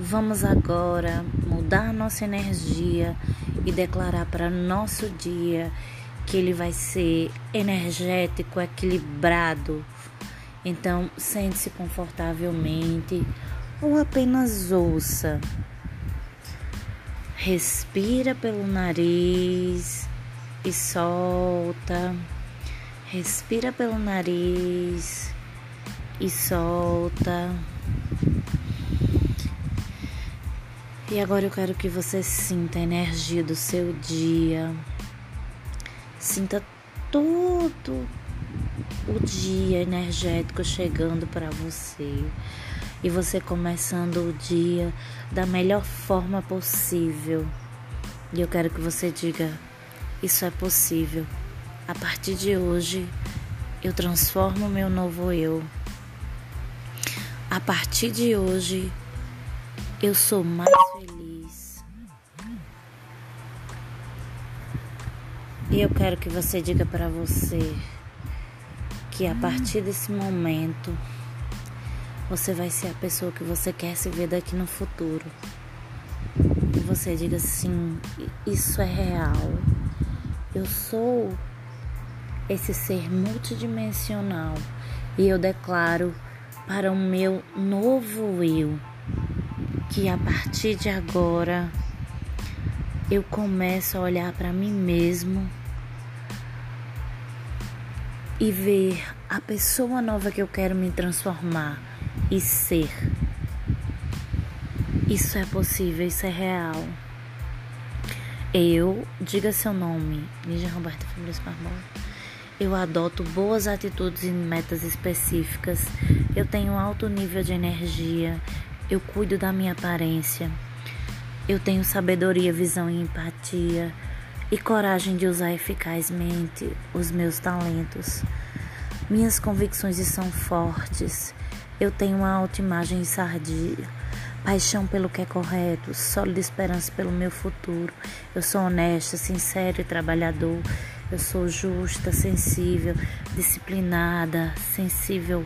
vamos agora mudar nossa energia e declarar para nosso dia que ele vai ser energético, equilibrado. Então, sente-se confortavelmente ou apenas ouça. Respira pelo nariz e solta. Respira pelo nariz e solta. E agora eu quero que você sinta a energia do seu dia. Sinta todo o dia energético chegando para você e você começando o dia da melhor forma possível. E eu quero que você diga: Isso é possível. A partir de hoje, eu transformo meu novo eu. A partir de hoje, eu sou mais E eu quero que você diga para você que a partir desse momento você vai ser a pessoa que você quer se ver daqui no futuro. E você diga assim: isso é real. Eu sou esse ser multidimensional e eu declaro para o meu novo eu que a partir de agora eu começo a olhar para mim mesmo e ver a pessoa nova que eu quero me transformar e ser. Isso é possível, isso é real. Eu, diga seu nome, Lígia Roberta Fabrício Barbosa. Eu adoto boas atitudes e metas específicas. Eu tenho alto nível de energia. Eu cuido da minha aparência. Eu tenho sabedoria, visão e empatia e coragem de usar eficazmente os meus talentos. Minhas convicções são fortes. Eu tenho uma autoimagem sadia, paixão pelo que é correto, sólida esperança pelo meu futuro. Eu sou honesta, sincero e trabalhador. Eu sou justa, sensível, disciplinada, sensível.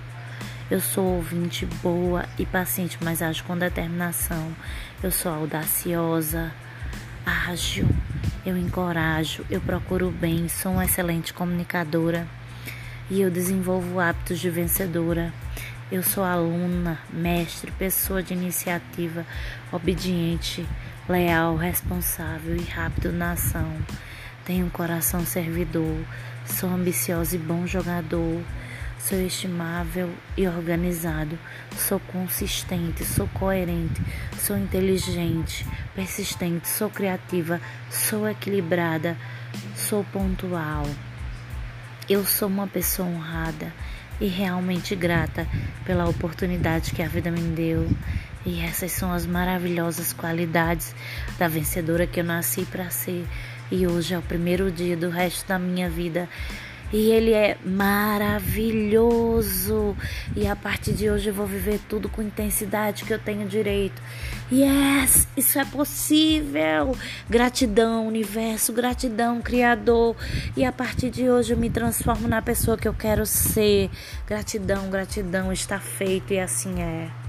Eu sou ouvinte boa e paciente, mas ajo com determinação. Eu sou audaciosa, ágil, eu encorajo, eu procuro bem, sou uma excelente comunicadora e eu desenvolvo hábitos de vencedora. Eu sou aluna, mestre, pessoa de iniciativa, obediente, leal, responsável e rápido na ação. Tenho um coração servidor, sou ambiciosa e bom jogador. Sou estimável e organizado. Sou consistente, sou coerente, sou inteligente, persistente, sou criativa, sou equilibrada, sou pontual. Eu sou uma pessoa honrada e realmente grata pela oportunidade que a vida me deu. E essas são as maravilhosas qualidades da vencedora que eu nasci para ser. E hoje é o primeiro dia do resto da minha vida e ele é maravilhoso. E a partir de hoje eu vou viver tudo com intensidade que eu tenho direito. Yes, isso é possível. Gratidão, universo, gratidão, Criador. E a partir de hoje eu me transformo na pessoa que eu quero ser. Gratidão, gratidão, está feito e assim é.